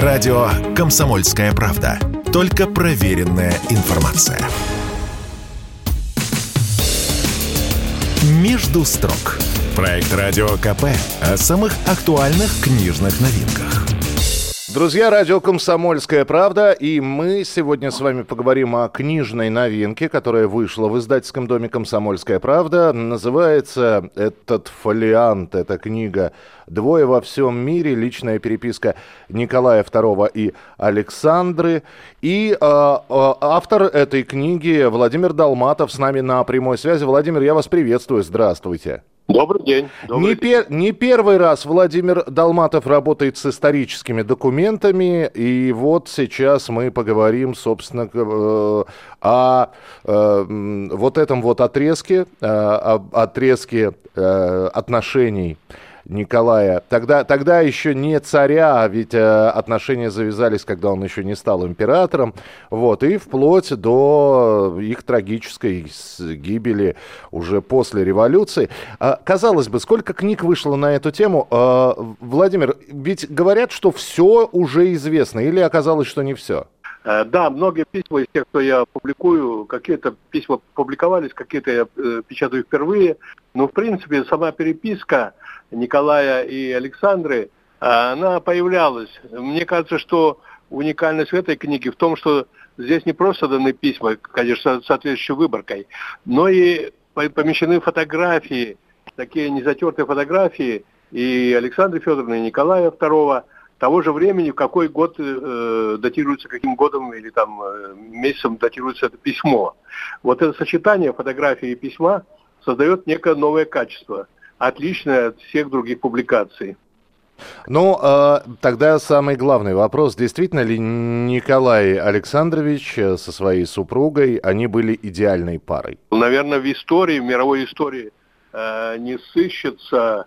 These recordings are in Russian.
Радио «Комсомольская правда». Только проверенная информация. «Между строк». Проект «Радио КП» о самых актуальных книжных новинках. Друзья, радио «Комсомольская правда», и мы сегодня с вами поговорим о книжной новинке, которая вышла в издательском доме «Комсомольская правда». Называется этот фолиант, эта книга «Двое во всем мире. Личная переписка Николая II и Александры». И э, автор этой книги Владимир Долматов с нами на прямой связи. Владимир, я вас приветствую, здравствуйте. Добрый день. Добрый не, пер, не первый раз Владимир Долматов работает с историческими документами, и вот сейчас мы поговорим, собственно, э, о э, вот этом вот отрезке, э, об отрезке э, отношений Николая. Тогда, тогда еще не царя, а ведь э, отношения завязались, когда он еще не стал императором. Вот, и вплоть до их трагической гибели уже после революции. А, казалось бы, сколько книг вышло на эту тему? А, Владимир, ведь говорят, что все уже известно, или оказалось, что не все? Э, да, многие письма из тех, что я публикую, какие-то письма публиковались, какие-то я э, печатаю впервые. Но, в принципе, сама переписка Николая и Александры, э, она появлялась. Мне кажется, что уникальность этой книге в том, что здесь не просто даны письма, конечно, с соответствующей выборкой, но и помещены фотографии, такие незатертые фотографии и Александры Федоровны, и Николая II, того же времени, в какой год э, датируется, каким годом или там э, месяцем датируется это письмо. Вот это сочетание фотографии и письма создает некое новое качество, отличное от всех других публикаций. Ну, э, тогда самый главный вопрос. Действительно ли Николай Александрович э, со своей супругой, они были идеальной парой? Наверное, в истории, в мировой истории э, не сыщется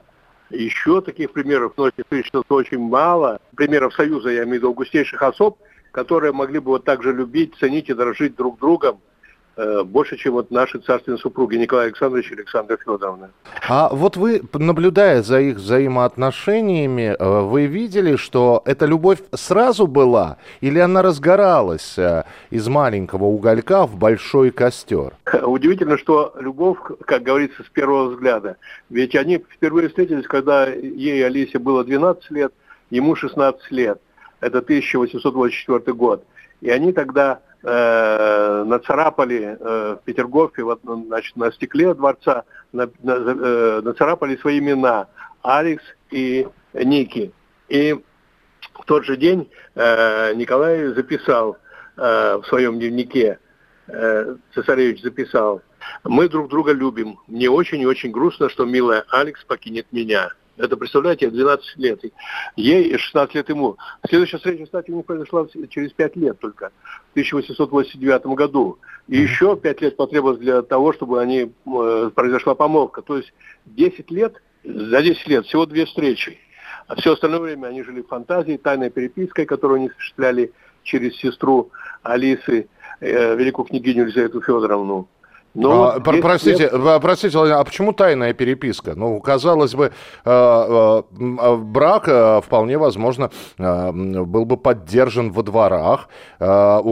еще таких примеров, но существует очень мало. Примеров союза, я имею в виду, густейших особ, которые могли бы вот так же любить, ценить и дорожить друг другом, больше, чем вот наши царственные супруги Николай Александрович и Александра Федоровна. А вот вы, наблюдая за их взаимоотношениями, э, вы видели, что эта любовь сразу была или она разгоралась э, из маленького уголька в большой костер? Удивительно, что любовь, как говорится, с первого взгляда. Ведь они впервые встретились, когда ей, Алисе, было 12 лет, ему 16 лет. Это 1884 год. И они тогда э, нацарапали э, в Петергофе, вот, значит, на стекле дворца, на, на, э, нацарапали свои имена Алекс и Ники. И в тот же день э, Николай записал э, в своем дневнике, э, цесаревич записал, «Мы друг друга любим. Мне очень и очень грустно, что милая Алекс покинет меня». Это, представляете, 12 лет. Ей 16 лет ему. Следующая встреча, кстати, у них произошла через 5 лет только, в 1889 году. И еще 5 лет потребовалось для того, чтобы они, э, произошла помолвка. То есть 10 лет, за 10 лет всего две встречи. А все остальное время они жили в фантазии, тайной перепиской, которую они осуществляли через сестру Алисы, э, великую княгиню Елизавету Федоровну. Но а, про- простите, нет... простите, а почему тайная переписка? Ну, казалось бы, э, э, брак э, вполне возможно был бы поддержан во дворах. У,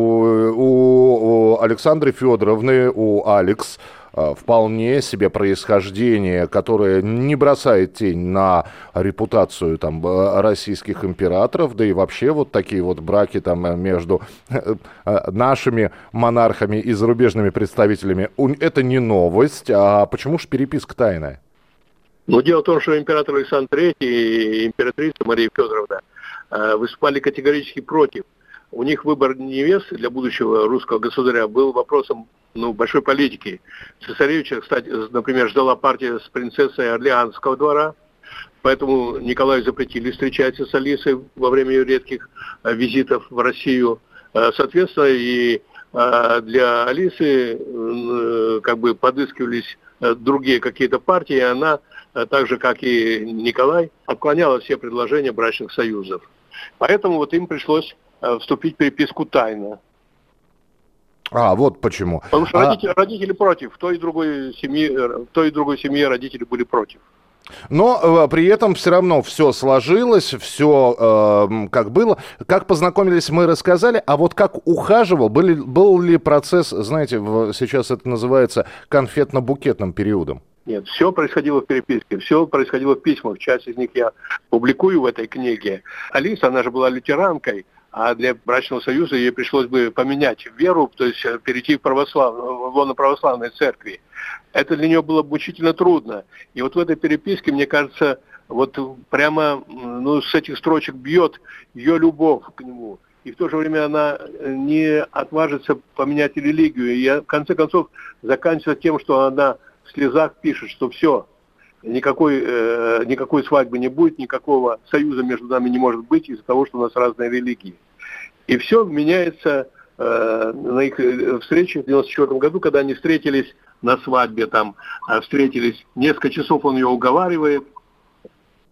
у Александры Федоровны, у Алекс Э, вполне себе происхождение, которое не бросает тень на репутацию там, э, российских императоров, да и вообще вот такие вот браки там э, между нашими монархами и зарубежными представителями, это не новость. А почему же переписка тайная? Ну, дело в том, что император Александр III и императрица Мария Федоровна выступали категорически против. У них выбор невесты для будущего русского государя был вопросом ну, большой политики. Цесаревича, кстати, например, ждала партия с принцессой Орлеанского двора, поэтому Николаю запретили встречаться с Алисой во время ее редких э, визитов в Россию. Э, соответственно, и э, для Алисы как бы подыскивались другие какие-то партии, и она, так же как и Николай, отклоняла все предложения брачных союзов. Поэтому вот им пришлось вступить в переписку тайно. А, вот почему. Потому что а... родители, родители против, в той и другой семье, в той и другой семье родители были против. Но э, при этом все равно все сложилось, все э, как было. Как познакомились, мы рассказали. А вот как ухаживал, были, был ли процесс, знаете, в, сейчас это называется конфетно-букетным периодом? Нет, все происходило в переписке, все происходило в письмах. Часть из них я публикую в этой книге. Алиса, она же была лютеранкой, а для брачного союза ей пришлось бы поменять веру, то есть э, перейти в, православ... в православной церкви. Это для нее было мучительно трудно. И вот в этой переписке, мне кажется, вот прямо ну, с этих строчек бьет ее любовь к нему. И в то же время она э, не отважится поменять религию. И в конце концов, заканчивается тем, что она в слезах пишет, что все, никакой, э, никакой свадьбы не будет, никакого союза между нами не может быть из-за того, что у нас разные религии. И все меняется э, на их э, встрече в 94 году, когда они встретились на свадьбе, там э, встретились, несколько часов он ее уговаривает,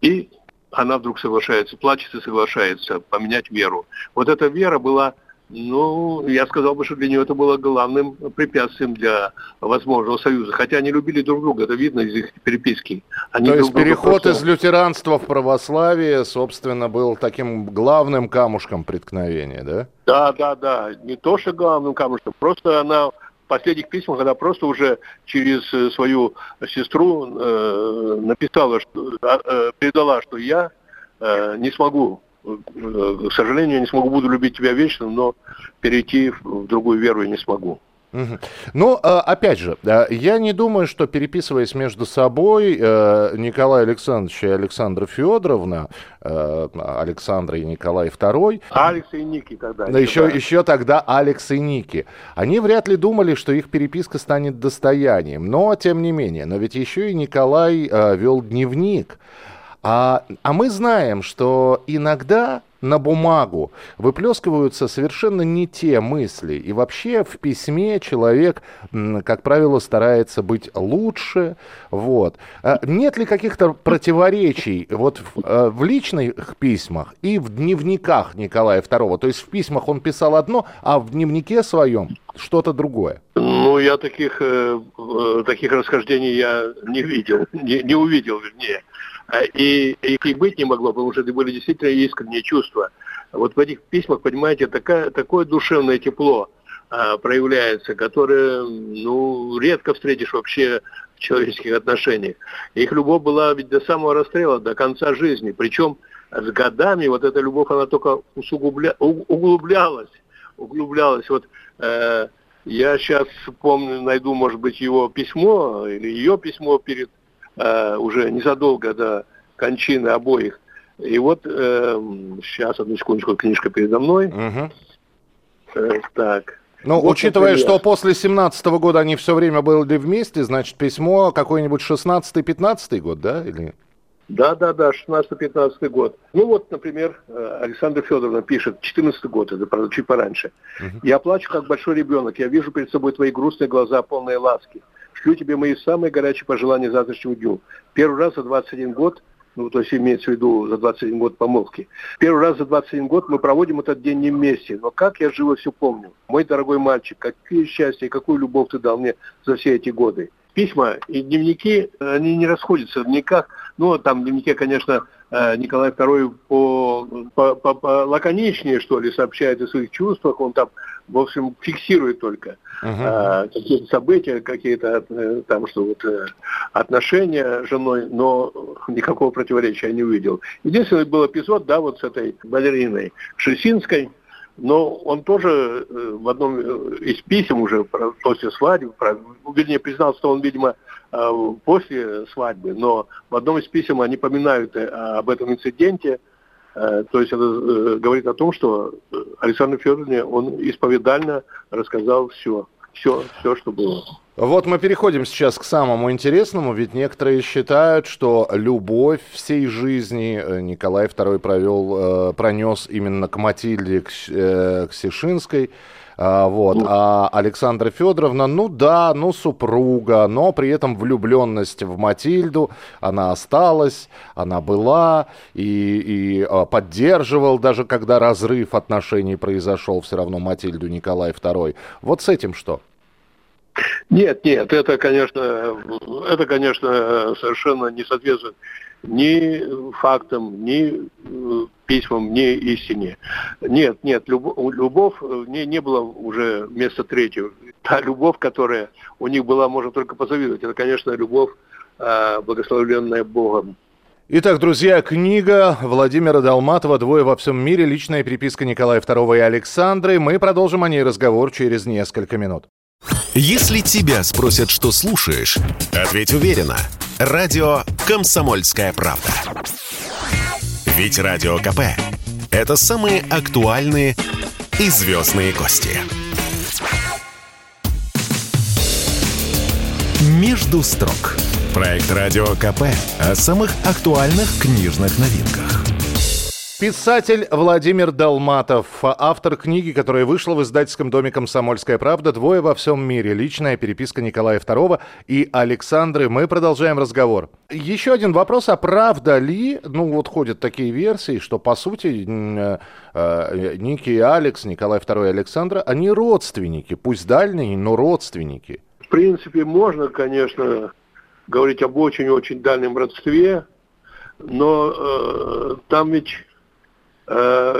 и она вдруг соглашается, плачет и соглашается поменять веру. Вот эта вера была ну, я сказал бы, что для нее это было главным препятствием для возможного союза. Хотя они любили друг друга, это видно из их переписки. Они То есть переход просто... из лютеранства в православие, собственно, был таким главным камушком преткновения, да? Да, да, да. Не то, что главным камушком, просто она в последних письмах, она просто уже через э, свою сестру э, написала, что, э, передала, что я э, не смогу Э, к сожалению, я не смогу, буду любить тебя вечно, но перейти в другую веру я не смогу. Ну, а, опять же, я не думаю, что переписываясь между собой, э, Николай Александрович и Александра Федоровна, э, Александра и Николай II... Алекс и Ники тогда. Да, еще, еще тогда Алекс и Ники. Они вряд ли думали, что их переписка станет достоянием. Но, тем не менее, но ведь еще и Николай вел дневник. А, а мы знаем, что иногда на бумагу выплескиваются совершенно не те мысли. И вообще в письме человек, как правило, старается быть лучше. Вот. А нет ли каких-то противоречий вот в, э, в личных письмах и в дневниках Николая II? То есть в письмах он писал одно, а в дневнике своем что-то другое? Ну, я таких, э, э таких расхождений я не видел, не, не увидел, вернее. А, и и быть не могло, потому что это были действительно искренние чувства. Вот в этих письмах, понимаете, такая, такое душевное тепло а, проявляется, которое ну, редко встретишь вообще в человеческих отношениях. Их любовь была ведь до самого расстрела, до конца жизни. Причем с годами вот эта любовь, она только усугубля... углублялась. Углублялась. Вот э, я сейчас помню, найду, может быть, его письмо или ее письмо перед э, уже незадолго до кончины обоих. И вот э, сейчас, одну секундочку, книжка передо мной. Угу. Э, так. Ну, вот учитывая, что после 17 -го года они все время были вместе, значит, письмо какой-нибудь 16-15 год, да? Или... Да, да, да, 16-15 год. Ну вот, например, э, Александра Федоровна пишет, 14 год, это, правда, чуть пораньше. Угу. Я плачу, как большой ребенок. Я вижу перед собой твои грустные глаза, полные ласки. Шлю тебе мои самые горячие пожелания завтрашнему дню. Первый раз за 21 год, ну, то есть имеется в виду за 21 год помолвки. Первый раз за 21 год мы проводим этот день не вместе, но как я живо все помню. Мой дорогой мальчик, какие счастья и какую любовь ты дал мне за все эти годы. Письма и дневники, они не расходятся дневниках. Ну, там в дневнике, конечно, э, Николай II по, по, по, по лаконичнее, что ли, сообщает о своих чувствах. Он там, в общем, фиксирует только uh-huh. какие-то события, какие-то э, там, что вот э, отношения с женой, но никакого противоречия я не увидел. Единственный был эпизод, да, вот с этой балериной Шесинской, но он тоже э, в одном из писем уже после свадьбы, вернее, признал, что он, видимо, после свадьбы, но в одном из писем они поминают об этом инциденте, то есть это говорит о том, что Александр Федоровне он исповедально рассказал все все, все, что было. Вот мы переходим сейчас к самому интересному, ведь некоторые считают, что любовь всей жизни э, Николай II провел, э, пронес именно к Матильде, к, э, к. А, вот. Ну. А Александра Федоровна, ну да, ну супруга, но при этом влюбленность в Матильду, она осталась, она была, и, и а, поддерживал, даже когда разрыв отношений произошел, все равно Матильду Николай II. Вот с этим что? Нет, нет, это, конечно, это, конечно, совершенно не соответствует ни фактам, ни э, письмам, ни истине. Нет, нет, любовь, любовь не, не было уже места третьего. Та любовь, которая у них была, можно только позавидовать. Это, конечно, любовь, э, благословленная Богом. Итак, друзья, книга Владимира Долматова «Двое во всем мире. Личная переписка Николая II и Александры». Мы продолжим о ней разговор через несколько минут. Если тебя спросят, что слушаешь, ответь уверенно. Радио «Комсомольская правда». Ведь Радио КП – это самые актуальные и звездные гости. «Между строк» – проект Радио КП о самых актуальных книжных новинках. Писатель Владимир Долматов, автор книги, которая вышла в издательском доме «Комсомольская правда». «Двое во всем мире». Личная переписка Николая II и Александры. Мы продолжаем разговор. Еще один вопрос. А правда ли, ну вот ходят такие версии, что по сути э, э, Ники и Алекс, Николай II и Александра, они родственники, пусть дальние, но родственники? В принципе, можно, конечно, говорить об очень-очень дальнем родстве, но э, там ведь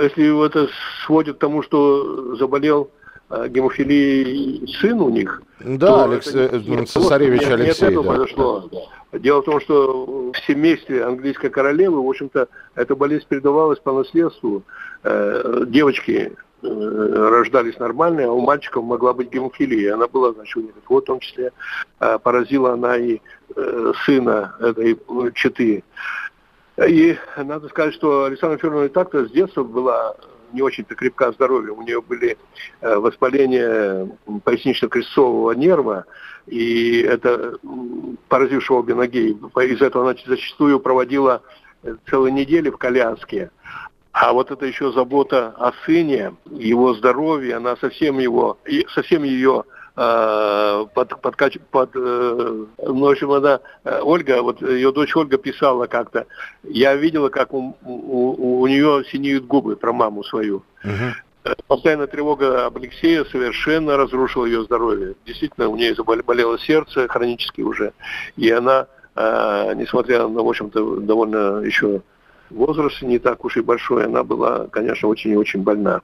если это сводит к тому, что заболел э, гемофилией сын у них. Да, Алекс, нет, цесаревич нет, Алексей. Нет, это да. произошло. Дело в том, что в семействе английской королевы, в общем-то, эта болезнь передавалась по наследству. Э, девочки рождались нормальные, а у мальчиков могла быть гемофилия. Она была, значит, у них. Вот в том числе поразила она и сына этой четы. И надо сказать, что Александра Федоровна так-то с детства была не очень-то крепка здоровья. У нее были э, воспаления пояснично-крестцового нерва, и это поразившего обе ноги. Из за этого она зачастую проводила э, целые недели в коляске. А вот это еще забота о сыне, его здоровье, она совсем его, совсем ее под, под, под э, ну, в общем, она, э, Ольга, вот ее дочь Ольга писала как-то, я видела, как у, у, у нее синеют губы про маму свою. Угу. Постоянная тревога об Алексее совершенно разрушила ее здоровье. Действительно, у нее заболело сердце хронически уже. И она, несмотря на, в общем-то, довольно еще возраст не так уж и большой, она была, конечно, очень и очень больна.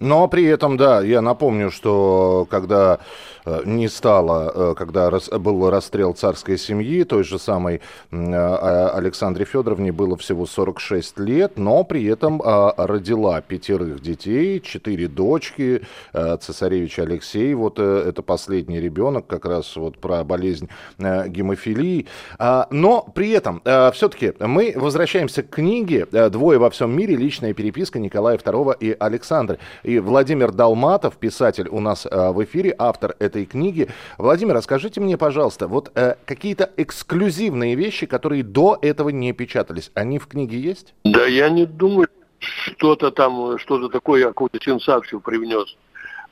Но при этом, да, я напомню, что когда э, не стало, э, когда был расстрел царской семьи, той же самой а, Александре Федоровне было всего 46 лет, но при этом а, родила пятерых детей, четыре дочки, э, цесаревич Алексей, вот это последний ребенок, как раз вот про болезнь гемофилии. А, но при этом все-таки мы возвращаемся к книге «Двое во всем мире. Личная переписка Николая II и Александры». И Владимир Далматов, писатель у нас э, в эфире, автор этой книги. Владимир, расскажите мне, пожалуйста, вот э, какие-то эксклюзивные вещи, которые до этого не печатались, они в книге есть? Да, я не думаю, что-то там, что-то такое, какую-то сенсацию привнес.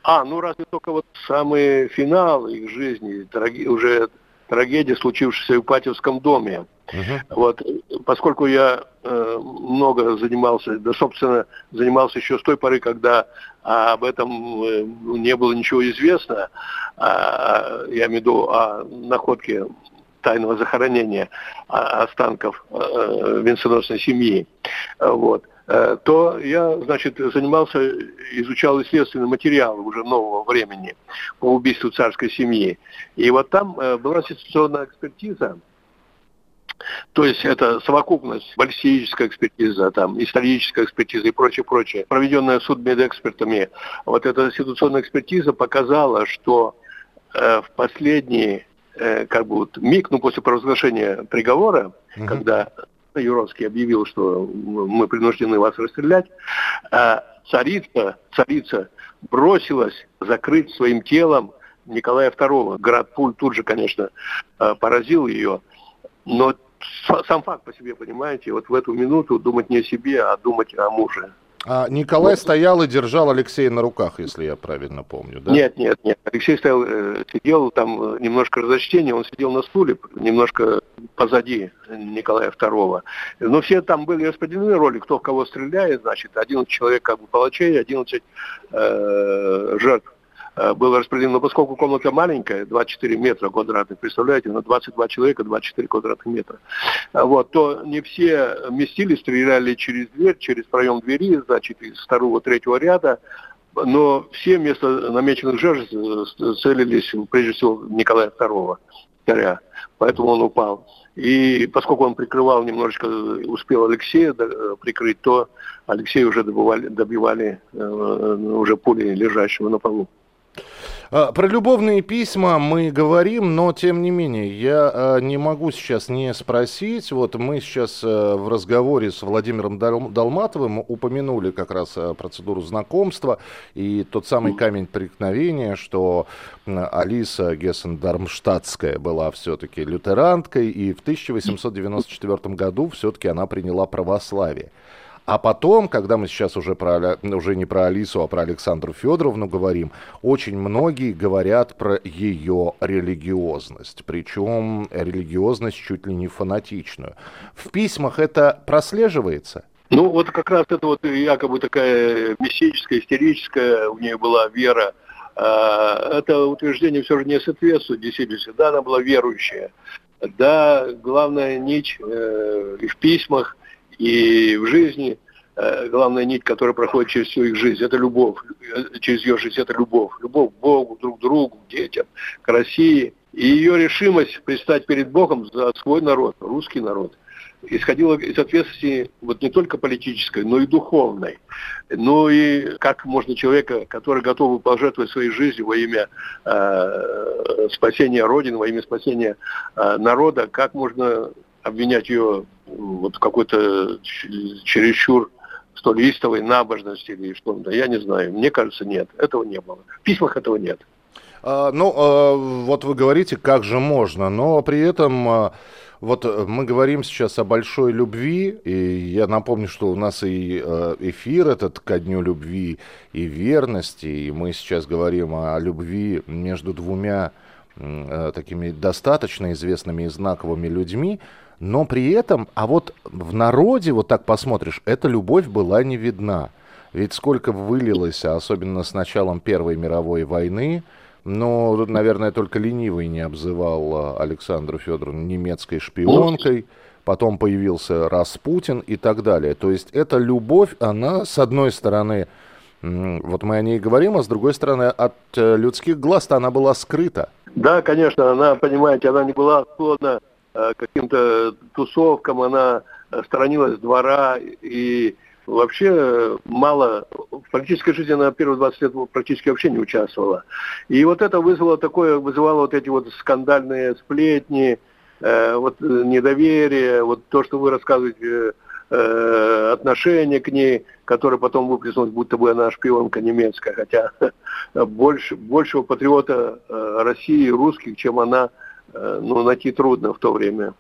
А, ну разве только вот самый финал их жизни, уже трагедия, случившаяся в Ипатьевском доме. Uh-huh. Вот, поскольку я э, много занимался, да, собственно, занимался еще с той поры, когда а, об этом э, не было ничего известно, а, я имею в виду о находке тайного захоронения а, останков э, венценосной семьи. Вот. Э, то я, значит, занимался, изучал исследственный материал уже нового времени по убийству царской семьи. И вот там э, была ситуационная экспертиза, то есть это совокупность, баллистическая экспертиза, там, историческая экспертиза и прочее, прочее, проведенная судмедэкспертами. Вот эта ситуационная экспертиза показала, что э, в последний э, как бы вот миг, ну, после провозглашения приговора, угу. когда Юровский объявил, что мы принуждены вас расстрелять, а царица, царица бросилась закрыть своим телом Николая II. Град Пуль тут же, конечно, а, поразил ее, но сам факт по себе, понимаете, вот в эту минуту думать не о себе, а думать о муже. А Николай стоял и держал Алексея на руках, если я правильно помню, да? Нет, нет, нет. Алексей стоял, э, сидел там э, немножко разночтение, он сидел на стуле, немножко позади Николая II. Но все там были распределены роли, кто в кого стреляет, значит, 11 человек как бы палачей, 11 э, жертв было распределено, поскольку комната маленькая, 24 метра квадратных, представляете, на 22 человека 24 квадратных метра, вот, то не все вместились, стреляли через дверь, через проем двери, значит, из второго, третьего ряда, но все вместо намеченных жертв целились, прежде всего, Николая II, царя, поэтому он упал. И поскольку он прикрывал немножечко, успел Алексея прикрыть, то Алексея уже добивали э, уже пули лежащего на полу. А, про любовные письма мы говорим, но тем не менее, я а, не могу сейчас не спросить. Вот мы сейчас э, в разговоре с Владимиром Долматовым упомянули как раз процедуру знакомства и тот самый камень преткновения, что Алиса Гессен-Дармштадтская была все-таки лютеранткой, и в 1894 году все-таки она приняла православие. А потом, когда мы сейчас уже, про, уже не про Алису, а про Александру Федоровну говорим, очень многие говорят про ее религиозность. Причем религиозность чуть ли не фанатичную. В письмах это прослеживается? Ну, вот как раз это вот якобы такая мистическая, истерическая у нее была вера. А, это утверждение все же не соответствует действительности. Да, она была верующая. Да, главная нить э, в письмах и в жизни э, главная нить, которая проходит через всю их жизнь, это любовь. Э, через ее жизнь это любовь. Любовь к Богу, друг к другу, к детям, к России. И ее решимость предстать перед Богом за свой народ, русский народ, исходила из ответственности вот не только политической, но и духовной. Ну и как можно человека, который готов пожертвовать своей жизнью во имя э, спасения Родины, во имя спасения э, народа, как можно обвинять ее вот в какой-то чересчур столь истовой набожности или что-то, я не знаю. Мне кажется, нет, этого не было. В письмах этого нет. А, ну, а, вот вы говорите, как же можно, но при этом а, вот мы говорим сейчас о большой любви, и я напомню, что у нас и а, эфир этот ко дню любви и верности, и мы сейчас говорим о любви между двумя а, такими достаточно известными и знаковыми людьми, но при этом, а вот в народе, вот так посмотришь, эта любовь была не видна. Ведь сколько вылилось, а особенно с началом Первой мировой войны, но, наверное, только ленивый не обзывал а, Александру Федоровну немецкой шпионкой, потом появился Распутин и так далее. То есть эта любовь, она, с одной стороны, вот мы о ней говорим, а с другой стороны, от э, людских глаз она была скрыта. Да, конечно, она, понимаете, она не была склонна каким-то тусовкам, она сторонилась двора и вообще мало, в политической жизни она первые 20 лет практически вообще не участвовала. И вот это вызвало такое, вызывало вот эти вот скандальные сплетни, э, вот недоверие, вот то, что вы рассказываете, э, отношение к ней, которое потом выплеснулось, будто бы она шпионка немецкая, хотя больше, большего патриота э, России, русских, чем она Э, ну, найти трудно в то время.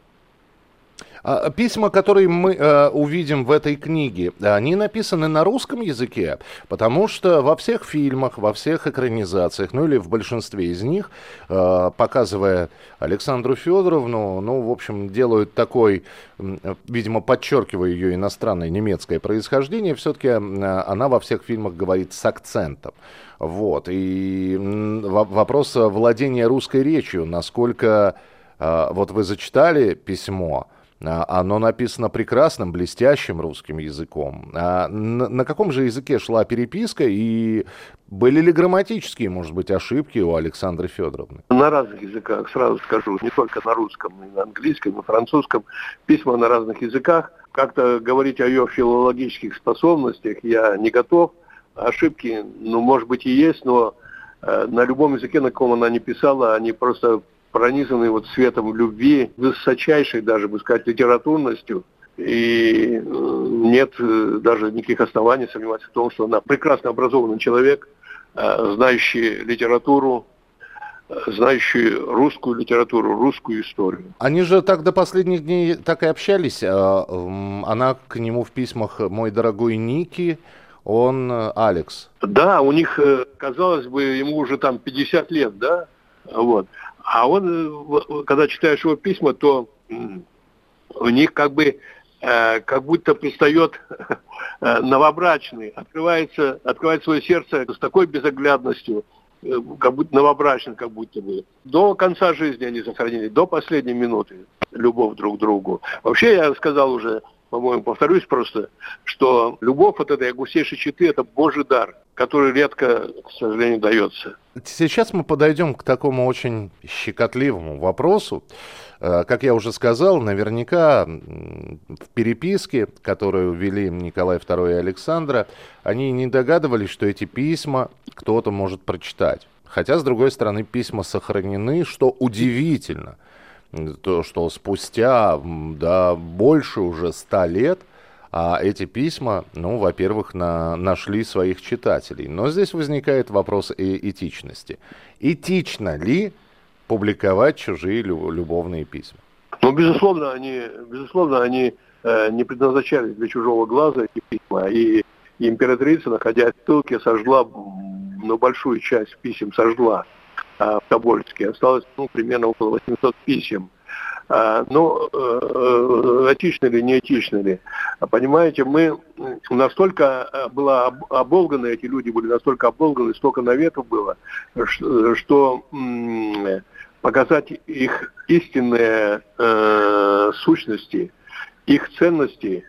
А, письма, которые мы э, увидим в этой книге, они написаны на русском языке, потому что во всех фильмах, во всех экранизациях, ну или в большинстве из них, э, показывая Александру Федоровну, ну, в общем, делают такой, видимо, подчеркивая ее иностранное немецкое происхождение, все-таки она во всех фильмах говорит с акцентом. Вот. И вопрос владения русской речью, насколько... Э, вот вы зачитали письмо, оно написано прекрасным, блестящим русским языком. А на, на каком же языке шла переписка и были ли грамматические, может быть, ошибки у Александры Федоровны? На разных языках, сразу скажу, не только на русском, и на английском, и на французском. Письма на разных языках. Как-то говорить о ее филологических способностях я не готов. Ошибки, ну, может быть, и есть, но э, на любом языке, на каком она не писала, они просто пронизанный вот светом любви, высочайшей даже, бы сказать, литературностью. И э, нет э, даже никаких оснований сомневаться в том, что она прекрасно образованный человек, э, знающий литературу, знающий русскую литературу, русскую историю. Они же так до последних дней так и общались. Она к нему в письмах «Мой дорогой Ники», он Алекс. Да, у них, казалось бы, ему уже там 50 лет, да? Вот. А он, э, когда читаешь его письма, то у них как бы э, как будто пристает э, новобрачный, открывается, открывает свое сердце с такой безоглядностью, как будто новобрачных, как будто бы. До конца жизни они сохранили, до последней минуты любовь друг к другу. Вообще, я сказал уже, по-моему, повторюсь просто, что любовь от этой гусейшей читы – это Божий дар, который редко, к сожалению, дается. Сейчас мы подойдем к такому очень щекотливому вопросу. Э, как я уже сказал, наверняка в переписке, которую вели Николай II и Александра, они не догадывались, что эти письма кто-то может прочитать. Хотя, с другой стороны, письма сохранены, что удивительно. То, что спустя да, больше уже ста лет а эти письма, ну, во-первых, на, нашли своих читателей. Но здесь возникает вопрос и этичности. Этично ли публиковать чужие любовные письма? Ну, безусловно, они, безусловно, они э, не предназначались для чужого глаза эти письма. И, императрица, находясь в ссылке, сожгла, ну, большую часть писем сожгла в Тобольске. Осталось, ну, примерно около 800 писем. А, ну, э, э, этично ли, не этично ли. Понимаете, мы настолько э, было оболганы, эти люди были настолько оболганы, столько наветов было, что показать их истинные э, сущности, их ценности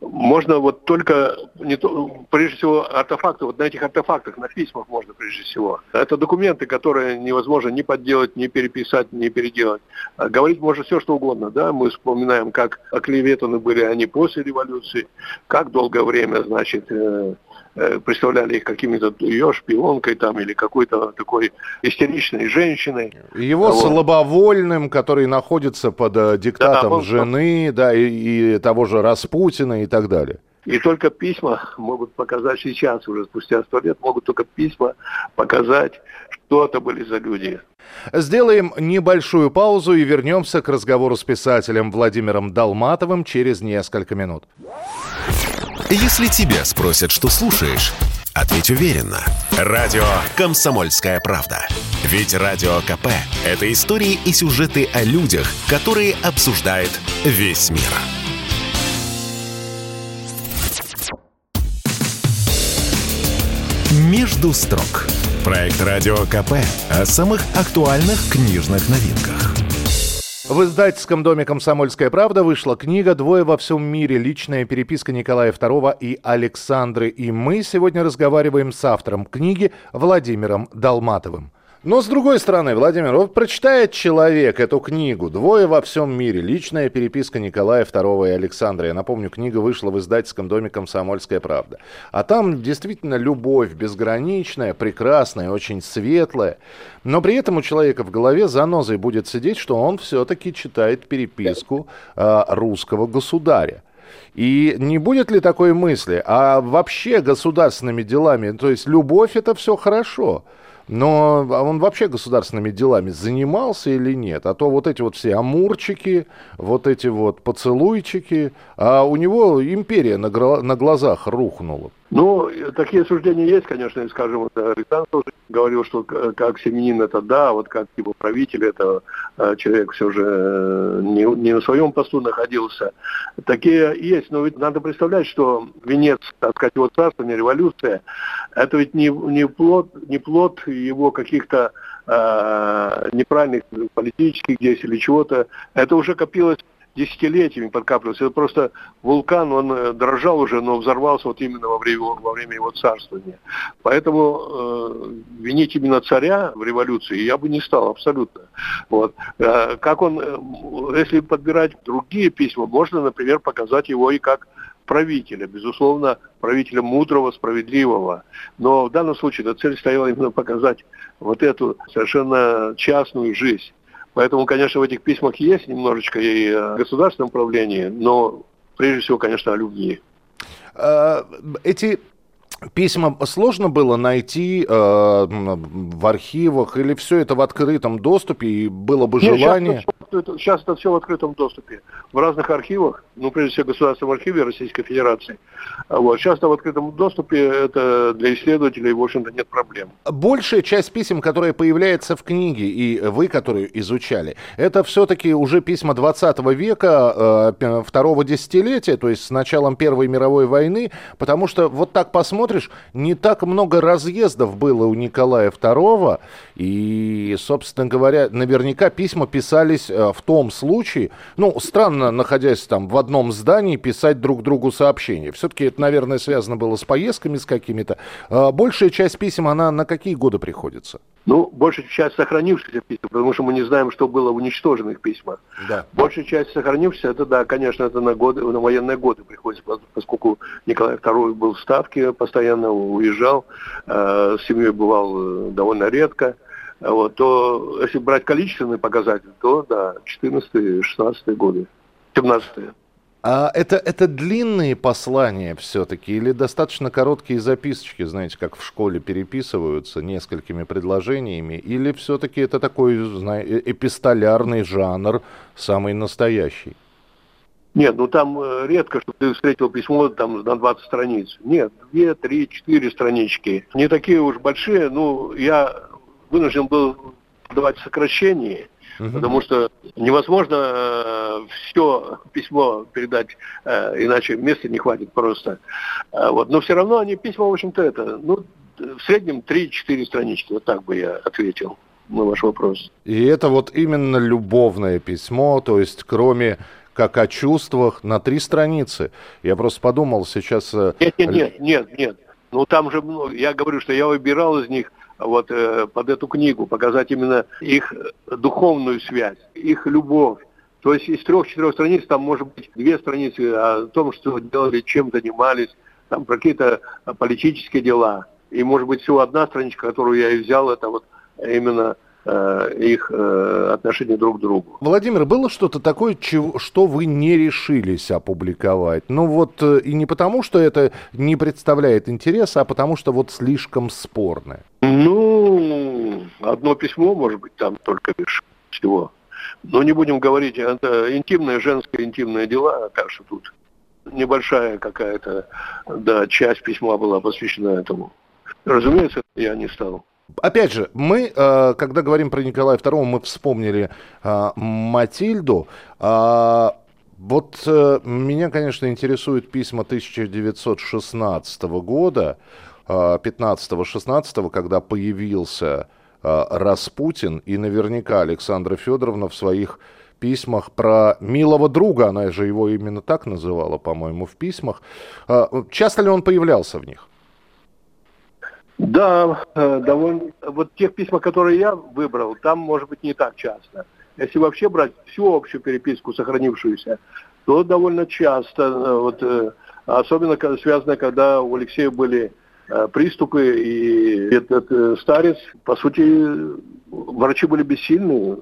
можно вот только, не то, прежде всего, артефакты, вот на этих артефактах, на письмах можно прежде всего. Это документы, которые невозможно ни подделать, ни переписать, ни переделать. А говорить можно все, что угодно, да, мы вспоминаем, как оклеветаны были они после революции, как долгое время, значит, э, представляли их какими-то ее шпионкой там или какой-то такой истеричной женщиной. Его вот. слабовольным, который находится под э, диктатом да, он, жены, да, и, и того же Распутина и так далее. И только письма могут показать сейчас, уже спустя сто лет, могут только письма показать, что это были за люди. Сделаем небольшую паузу и вернемся к разговору с писателем Владимиром Долматовым через несколько минут. Если тебя спросят, что слушаешь, ответь уверенно. Радио «Комсомольская правда». Ведь Радио КП – это истории и сюжеты о людях, которые обсуждает весь мир. «Между строк» – проект Радио КП о самых актуальных книжных новинках – в издательском доме «Комсомольская правда» вышла книга «Двое во всем мире. Личная переписка Николая II и Александры». И мы сегодня разговариваем с автором книги Владимиром Долматовым. Но с другой стороны, Владимир, вот прочитает человек эту книгу «Двое во всем мире. Личная переписка Николая II и Александра». Я напомню, книга вышла в издательском доме «Комсомольская правда». А там действительно любовь безграничная, прекрасная, очень светлая. Но при этом у человека в голове занозой будет сидеть, что он все-таки читает переписку э, русского государя. И не будет ли такой мысли, а вообще государственными делами, то есть любовь это все хорошо, но а он вообще государственными делами занимался или нет? А то вот эти вот все амурчики, вот эти вот поцелуйчики, а у него империя на, на глазах рухнула. Ну, такие суждения есть, конечно, и, скажем, Александр тоже говорил, что как семенин это да, вот как типа правитель это э, человек все же э, не, не на своем посту находился. Такие есть, но ведь надо представлять, что венец, так сказать, его царствования, революция, это ведь не, не, плод, не плод его каких-то э, неправильных политических действий или чего-то. Это уже копилось десятилетиями подкапливался. Это просто вулкан, он э, дрожал уже, но взорвался вот именно во время, во время его царствования. Поэтому э, винить именно царя в революции я бы не стал абсолютно. Вот. Э, как он, э, если подбирать другие письма, можно, например, показать его и как правителя, безусловно, правителя мудрого, справедливого. Но в данном случае цель стояла именно показать вот эту совершенно частную жизнь Поэтому, конечно, в этих письмах есть немножечко и о государственном правлении, но прежде всего, конечно, о любви. А, эти Письма сложно было найти э, в архивах или все это в открытом доступе и было бы Нет, желание? Сейчас это, сейчас это все в открытом доступе. В разных архивах, ну прежде всего в Государственном архиве Российской Федерации. А вот. Сейчас это в открытом доступе, это для исследователей, в общем-то, нет проблем. Большая часть писем, которая появляется в книге, и вы, которые изучали, это все-таки уже письма 20 века, э, второго десятилетия, то есть с началом Первой мировой войны, потому что вот так посмотрим, посмотришь, не так много разъездов было у Николая II, и, собственно говоря, наверняка письма писались э, в том случае, ну, странно, находясь там в одном здании, писать друг другу сообщения. Все-таки это, наверное, связано было с поездками с какими-то. А большая часть писем, она на какие годы приходится? Ну, большая часть сохранившихся писем, потому что мы не знаем, что было в уничтоженных письмах. Да. Большая часть сохранившихся, это, да, конечно, это на, годы, на военные годы приходится, поскольку Николай II был в Ставке, постоянно уезжал, э, с семьей бывал э, довольно редко. Вот, то если брать количественный показатель, то да, 14-16 годы, 17 -е. А это, это длинные послания все-таки или достаточно короткие записочки, знаете, как в школе переписываются несколькими предложениями, или все-таки это такой, знаете, эпистолярный жанр, самый настоящий? Нет, ну там э, редко, что ты встретил письмо там на 20 страниц. Нет, 2, 3, 4 странички. Не такие уж большие, ну, я вынужден был давать сокращение, угу. потому что невозможно э, все письмо передать, э, иначе места не хватит просто. Э, вот. Но все равно они письма, в общем-то, это, ну, в среднем 3-4 странички, вот так бы я ответил на ваш вопрос. И это вот именно любовное письмо, то есть кроме как о чувствах на три страницы. Я просто подумал сейчас... Э, нет, нет, нет, нет, нет. Ну там же, ну, я говорю, что я выбирал из них вот э, под эту книгу, показать именно их духовную связь, их любовь. То есть из трех-четырех страниц там может быть две страницы о том, что делали, чем занимались, там про какие-то политические дела. И может быть всего одна страничка, которую я и взял, это вот именно э, их э, отношения друг к другу. Владимир, было что-то такое, чего, что вы не решились опубликовать? Ну вот э, и не потому, что это не представляет интереса, а потому что вот слишком спорное. Ну, одно письмо, может быть, там только лишь всего. Но не будем говорить, это интимные, женские интимные дела, так что тут небольшая какая-то, да, часть письма была посвящена этому. Разумеется, я не стал. Опять же, мы, э, когда говорим про Николая II, мы вспомнили э, Матильду. А, вот э, меня, конечно, интересуют письма 1916 года. 15-16, когда появился Распутин, и наверняка Александра Федоровна в своих письмах про милого друга, она же его именно так называла, по-моему, в письмах. Часто ли он появлялся в них? Да, э, довольно. Вот тех письма, которые я выбрал, там, может быть, не так часто. Если вообще брать всю общую переписку, сохранившуюся, то довольно часто, э, вот, э, особенно связано, когда у Алексея были приступы, и этот старец, по сути, врачи были бессильны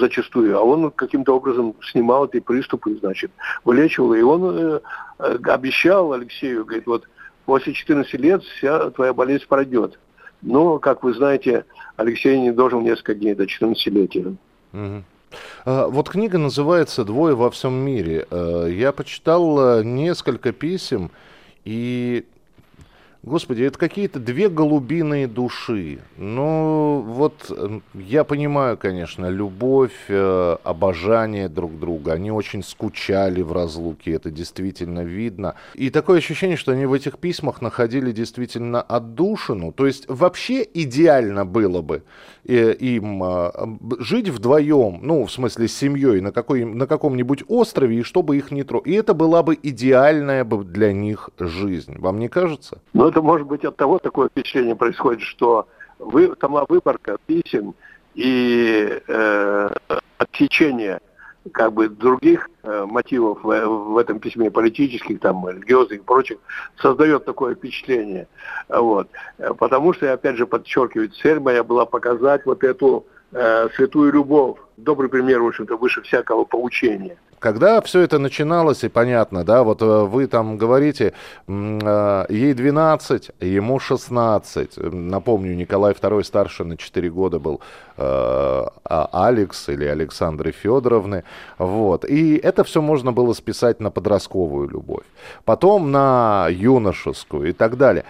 зачастую, а он каким-то образом снимал эти приступы, значит, вылечивал. И он обещал Алексею, говорит, вот после 14 лет вся твоя болезнь пройдет. Но, как вы знаете, Алексей не должен несколько дней до 14-летия. Угу. Вот книга называется «Двое во всем мире». А, я почитал а, несколько писем, и Господи, это какие-то две голубиные души. Ну, вот я понимаю, конечно, любовь, э, обожание друг друга. Они очень скучали в разлуке, это действительно видно. И такое ощущение, что они в этих письмах находили действительно отдушину. То есть вообще идеально было бы им э, жить вдвоем, ну, в смысле, с семьей на, какой, на каком-нибудь острове, и чтобы их не трогать. И это была бы идеальная бы для них жизнь. Вам не кажется? Ну, это может быть от того такое впечатление происходит, что вы, сама выборка писем и э, отсечение как бы других э, мотивов в, в этом письме, политических, там, религиозных и прочих, создает такое впечатление. Вот. Потому что, опять же подчеркиваю, цель моя была показать вот эту э, святую любовь. Добрый пример, в общем-то, выше всякого поучения. Когда все это начиналось, и понятно, да, вот э, вы там говорите, э, ей 12, ему 16. Напомню, Николай II старше на 4 года был э, а Алекс или Александры Федоровны. Вот. И это все можно было списать на подростковую любовь. Потом на юношескую и так далее.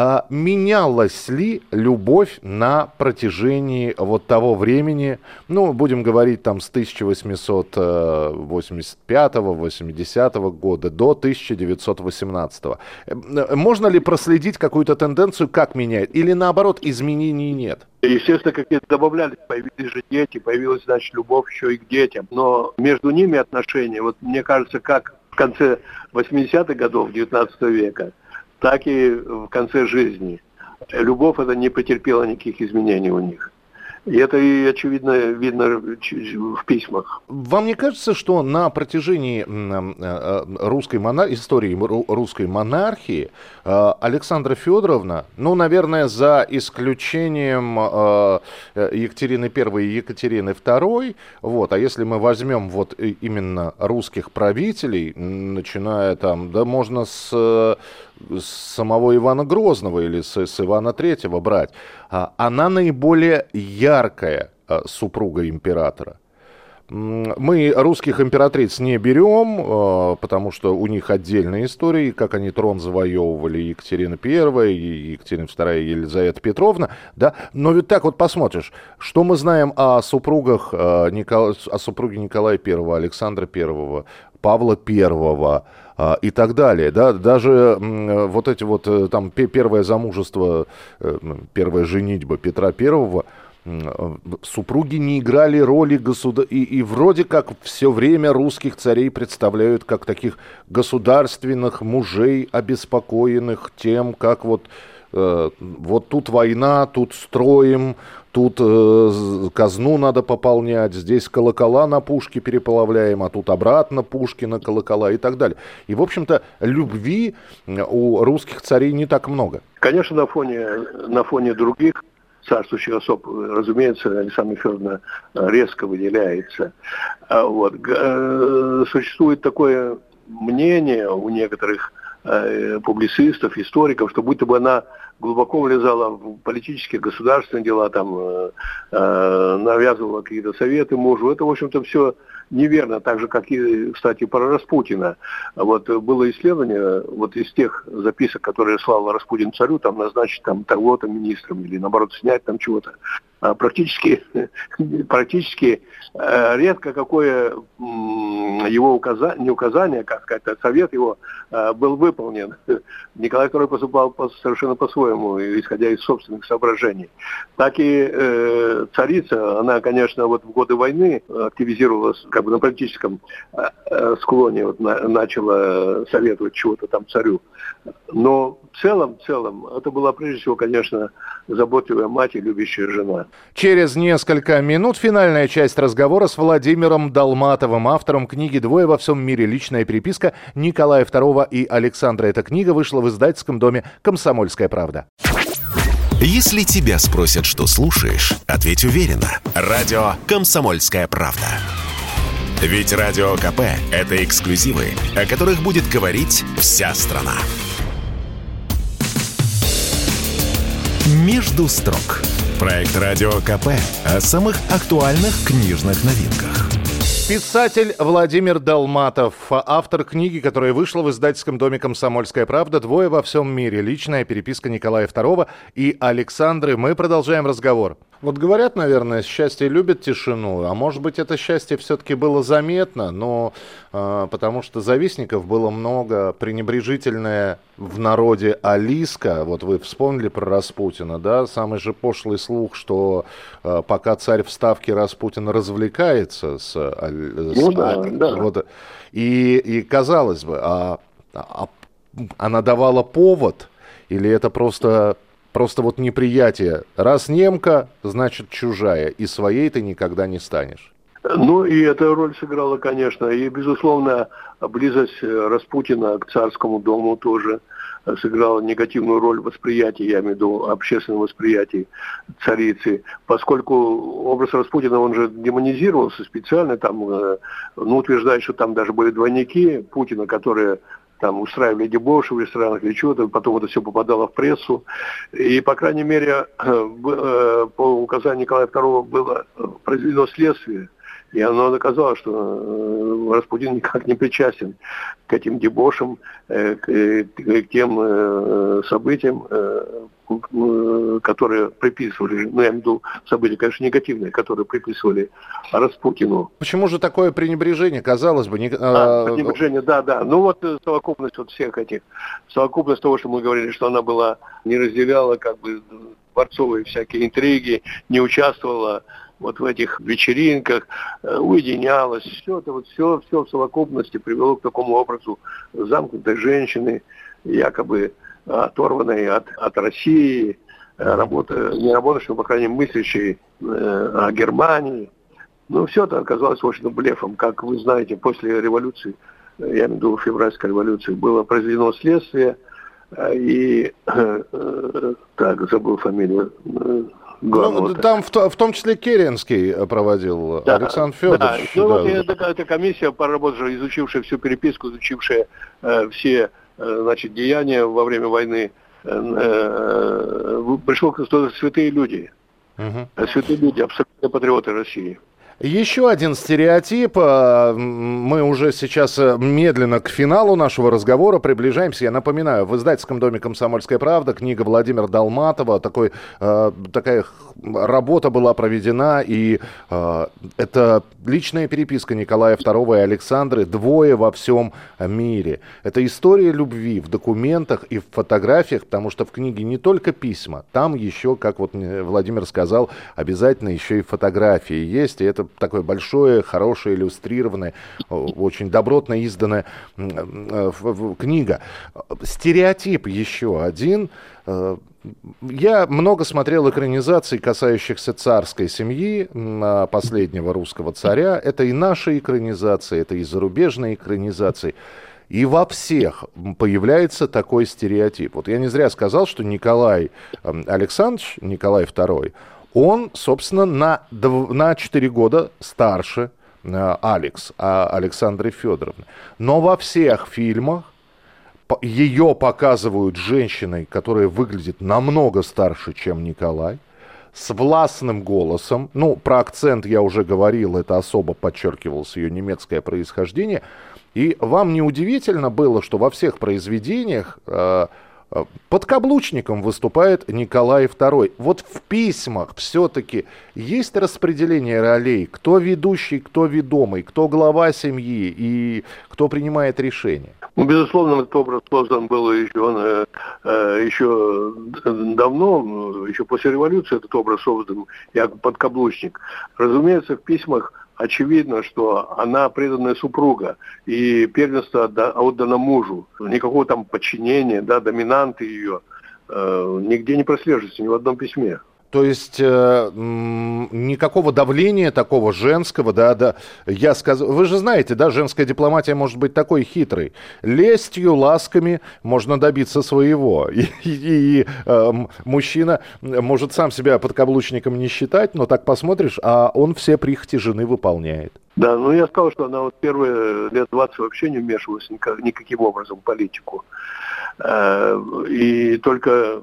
А менялась ли любовь на протяжении вот того времени, ну, будем говорить там с 1885-80 года до 1918? Можно ли проследить какую-то тенденцию, как меняет? Или наоборот, изменений нет? Естественно, какие-то добавлялись, появились же дети, появилась, значит, любовь еще и к детям. Но между ними отношения, вот мне кажется, как в конце 80-х годов 19 века, так и в конце жизни. Любовь это не претерпела никаких изменений у них. И это, и, очевидно, видно в письмах. Вам не кажется, что на протяжении э, э, русской монар... истории русской монархии э, Александра Федоровна, ну, наверное, за исключением Екатерины I и Екатерины II, вот, а если мы возьмем вот именно русских правителей, начиная там, да можно с с самого Ивана Грозного или с, с Ивана Третьего брать, а, она наиболее яркая а, супруга императора. Мы русских императриц не берем, а, потому что у них отдельная история, как они трон завоевывали Екатерина I, Екатерина II, Елизавета Петровна, да, но ведь так вот посмотришь, что мы знаем о супругах, о супруге Николая I, Александра I, Павла I, и так далее. Да? Даже вот эти вот, э, там, первое замужество, э, первая женитьба Петра Первого, э, супруги не играли роли государ... И, и вроде как все время русских царей представляют как таких государственных мужей, обеспокоенных тем, как вот Э, вот тут война, тут строим, тут э, казну надо пополнять, здесь колокола на пушке переплавляем, а тут обратно пушки на колокола и так далее. И, в общем-то, любви у русских царей не так много. Конечно, на фоне, на фоне других царствующих особ, разумеется, Александра Федоровна резко выделяется. А вот. Э, существует такое мнение у некоторых Э, публицистов, историков, что будто бы она глубоко влезала в политические, государственные дела, там, э, э, навязывала какие-то советы мужу. Это, в общем-то, все неверно, так же, как и, кстати, про Распутина. Вот было исследование, вот из тех записок, которые слал Распутин царю, там назначить там того-то министром или, наоборот, снять там чего-то. А практически, практически э, редко какое его указание, не указание, как сказать, а совет его э, был выполнен. Николай II поступал совершенно по-своему, исходя из собственных соображений. Так и э, царица, она, конечно, вот в годы войны активизировалась как бы на политическом склоне, вот, начала советовать чего-то там царю. Но в целом, в целом, это была прежде всего, конечно, заботливая мать и любящая жена. Через несколько минут финальная часть разговора с Владимиром Долматовым, автором книги «Двое во всем мире. Личная переписка» Николая II и Александра. Эта книга вышла в издательском доме «Комсомольская правда». Если тебя спросят, что слушаешь, ответь уверенно. Радио «Комсомольская правда». Ведь Радио КП – это эксклюзивы, о которых будет говорить вся страна. «Между строк» – проект Радио КП о самых актуальных книжных новинках. Писатель Владимир Долматов, автор книги, которая вышла в издательском доме «Комсомольская правда». «Двое во всем мире. Личная переписка Николая II и Александры». Мы продолжаем разговор. Вот говорят, наверное, счастье любит тишину, а может быть это счастье все-таки было заметно, но э, потому что завистников было много, пренебрежительное в народе Алиска, вот вы вспомнили про Распутина, да, самый же пошлый слух, что э, пока царь в ставке Распутин развлекается с... с ну, да, да. Вот, и, и казалось бы, а, а она давала повод или это просто Просто вот неприятие. Раз немка, значит чужая, и своей ты никогда не станешь. Ну и эта роль сыграла, конечно, и, безусловно, близость Распутина к царскому дому тоже сыграла негативную роль в восприятии, я имею в виду общественном восприятии царицы, поскольку образ Распутина, он же демонизировался специально, там, э, ну, утверждают, что там даже были двойники Путина, которые там устраивали дебоши в ресторанах или чего-то, потом это все попадало в прессу. И, по крайней мере, э, э, по указанию Николая II было произведено следствие, И оно доказало, что э, Распутин никак не причастен к этим дебошам, э, к тем событиям, которые приписывали, ну я имею в виду события, конечно, негативные, которые приписывали Распутину. Почему же такое пренебрежение, казалось бы? Не... А, пренебрежение, да, да. Ну вот совокупность вот всех этих, совокупность того, что мы говорили, что она была, не разделяла как бы дворцовые всякие интриги, не участвовала вот в этих вечеринках, э, уединялась. Все это вот все, все в совокупности привело к такому образу замкнутой женщины, якобы оторванной от, от России, э, работа, не работающей, но, по крайней мере, мыслящей э, о Германии. Ну, все это оказалось очень блефом. Как вы знаете, после революции, я имею в виду февральской революции, было произведено следствие, и, так, забыл фамилию, главного. Ну, там в, в том числе Керенский э, проводил, да, Александр Федорович. Да, ну да. вот эта, эта комиссия поработавшая, изучившая всю переписку, изучившая э, все э, значит, деяния во время войны, э, э, пришел к святые люди. Угу. Святые люди, абсолютно патриоты России. Еще один стереотип. А, мы уже сейчас э, медленно к финалу нашего разговора приближаемся. Я напоминаю, в издательском доме «Комсомольская правда» книга Владимира Долматова. Такой, э, такая работа была проведена, и э, это личная переписка Николая II и Александры. Двое во всем мире. Это история любви в документах и в фотографиях, потому что в книге не только письма, там еще, как вот Владимир сказал, обязательно еще и фотографии есть, и это такое большое, хорошее, иллюстрированное, очень добротно изданная э, книга. Стереотип еще один. Э, я много смотрел экранизаций, касающихся царской семьи, последнего русского царя. Это и наши экранизации, это и зарубежные экранизации. И во всех появляется такой стереотип. Вот я не зря сказал, что Николай Александрович, Николай II, он, собственно, на, на 4 года старше э, Алекс, а Александры Федоровны. Но во всех фильмах ее показывают женщиной, которая выглядит намного старше, чем Николай, с властным голосом. Ну, про акцент я уже говорил, это особо подчеркивалось ее немецкое происхождение. И вам не удивительно было, что во всех произведениях э, под каблучником выступает Николай II. Вот в письмах все-таки есть распределение ролей, кто ведущий, кто ведомый, кто глава семьи и кто принимает решения. Ну, безусловно, этот образ создан был еще, он, э, э еще давно, еще после революции этот образ создан, как подкаблучник. Разумеется, в письмах очевидно, что она преданная супруга, и первенство отдано мужу. Никакого там подчинения, да, доминанты ее э, нигде не прослеживается, ни в одном письме. То есть э, никакого давления такого женского, да, да. Я сказал, вы же знаете, да, женская дипломатия может быть такой хитрой. Лестью, ласками можно добиться своего. И, и, и э, мужчина может сам себя подкаблучником не считать, но так посмотришь, а он все прихоти жены выполняет. Да, ну я сказал, что она вот первые лет 20 вообще не вмешивалась никак, никаким образом в политику. Э, и только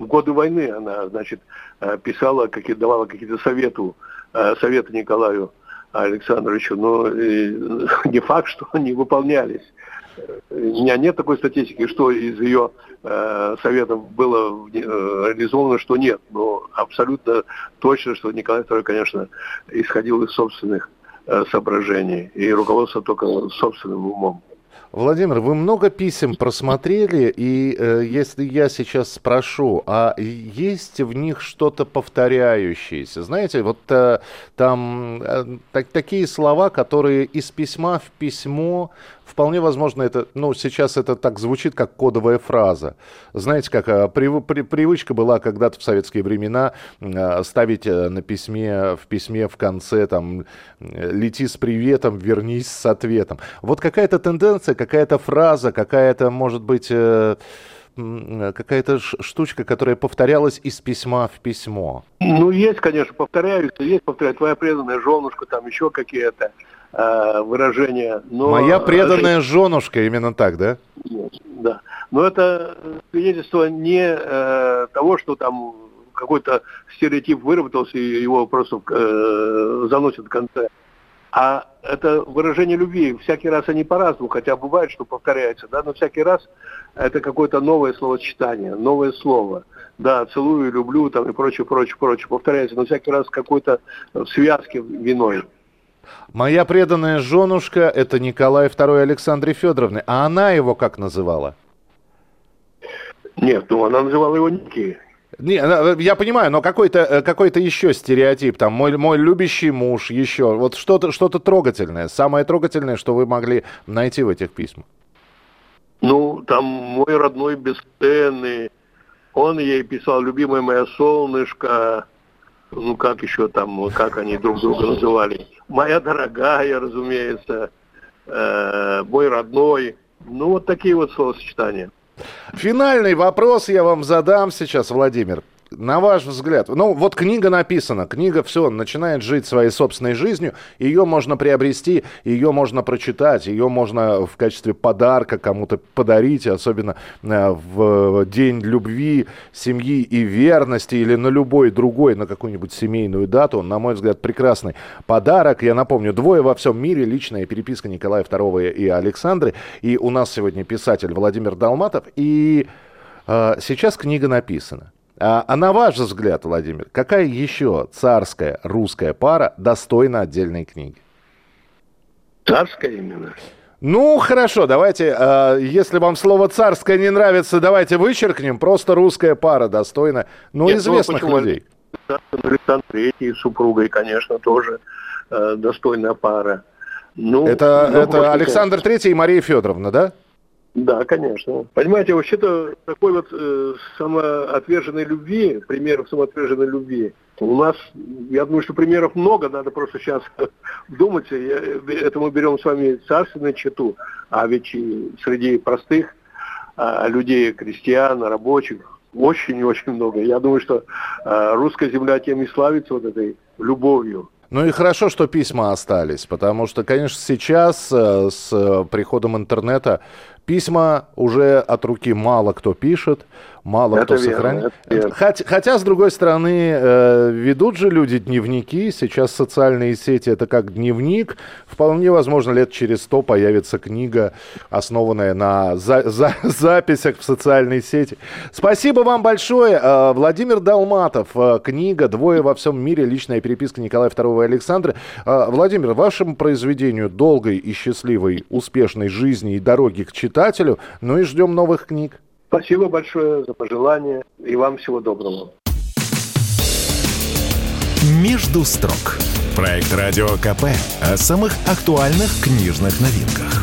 в годы войны она, значит, э, писала, какие, давала какие-то советы, э, советы Николаю Александровичу, но не факт, что они выполнялись. У меня нет такой статистики, что из ее э, советов было реализовано, что нет. Но абсолютно точно, что Николай II, конечно, исходил из собственных соображений и руководство только собственным умом. Владимир, вы много писем просмотрели, и э, если я сейчас спрошу, а есть в них что-то повторяющееся? Знаете, вот э, там э, так, такие слова, которые из письма в письмо вполне возможно, это, ну, сейчас это так звучит, как кодовая фраза. Знаете, как а, при, при, привычка была когда-то в советские времена а, ставить э, на письме, в письме в конце, там, лети с приветом, вернись с ответом. Вот какая-то тенденция, какая-то фраза, какая-то, может быть, э, какая-то штучка, которая повторялась из письма в письмо? Ну, есть, конечно, повторяются, есть, повторяют, твоя преданная женушка, там еще какие-то э, выражения. Но Моя преданная женушка, именно так, да? Да. Но это свидетельство не э, того, что там какой-то стереотип выработался, и его просто э, заносят в конце А это выражение любви, всякий раз они по-разному, хотя бывает, что повторяется, да, но всякий раз это какое-то новое словосочетание, новое слово. Да, целую, люблю там и прочее, прочее, прочее, повторяется, но всякий раз какой-то в связке виной. Моя преданная женушка – это Николай II Александры Федоровны. А она его как называла? Нет, ну она называла его Ники. Не, я понимаю, но какой-то э, какой еще стереотип, там, мой, мой любящий муж, еще, вот что-то что трогательное, самое трогательное, что вы могли найти в этих письмах. Ну, там мой родной бесценный, он ей писал, любимое мое солнышко, ну, как еще там, как они друг друга называли, моя дорогая, разумеется, э, мой родной, ну, вот такие вот словосочетания. Финальный вопрос я вам задам сейчас, Владимир на ваш взгляд, ну вот книга написана, книга все, начинает жить своей собственной жизнью, ее можно приобрести, ее можно прочитать, ее можно в качестве подарка кому-то подарить, особенно э, в день любви, семьи и верности или на любой другой, на какую-нибудь семейную дату. На мой взгляд, прекрасный подарок. Я напомню, двое во всем мире, личная переписка Николая II и Александры. И у нас сегодня писатель Владимир Долматов. И э, сейчас книга написана. А, а на ваш взгляд, Владимир, какая еще царская русская пара достойна отдельной книги? Царская именно? Ну, хорошо, давайте, э, если вам слово «царское» не нравится, давайте вычеркнем. Просто русская пара достойна, ну, Нет, известных ну, людей. Александр Третий с супругой, конечно, тоже э, достойная пара. Ну, это ну, это Александр Третий и Мария Федоровна, да? Да, конечно. Понимаете, вообще-то такой вот э, самоотверженной любви, примеров самоотверженной любви, у нас, я думаю, что примеров много, надо просто сейчас вдуматься. Это мы берем с вами царственную чету, а ведь среди простых а, людей, крестьян, рабочих, очень-очень много. Я думаю, что а, русская земля тем и славится вот этой любовью. Ну и хорошо, что письма остались, потому что, конечно, сейчас э, с приходом интернета Письма уже от руки мало кто пишет, мало это кто сохраняет. Хотя, хотя, с другой стороны, э, ведут же люди дневники. Сейчас социальные сети это как дневник. Вполне возможно, лет через сто появится книга, основанная на за, за, записях в социальной сети. Спасибо вам большое. Э, Владимир Долматов. Э, книга «Двое во всем мире. Личная переписка Николая II и Александра». Э, Владимир, вашему произведению долгой и счастливой, успешной жизни и дороги к читателю. Ну и ждем новых книг. Спасибо большое за пожелания и вам всего доброго. Между строк. Проект Радио КП о самых актуальных книжных новинках.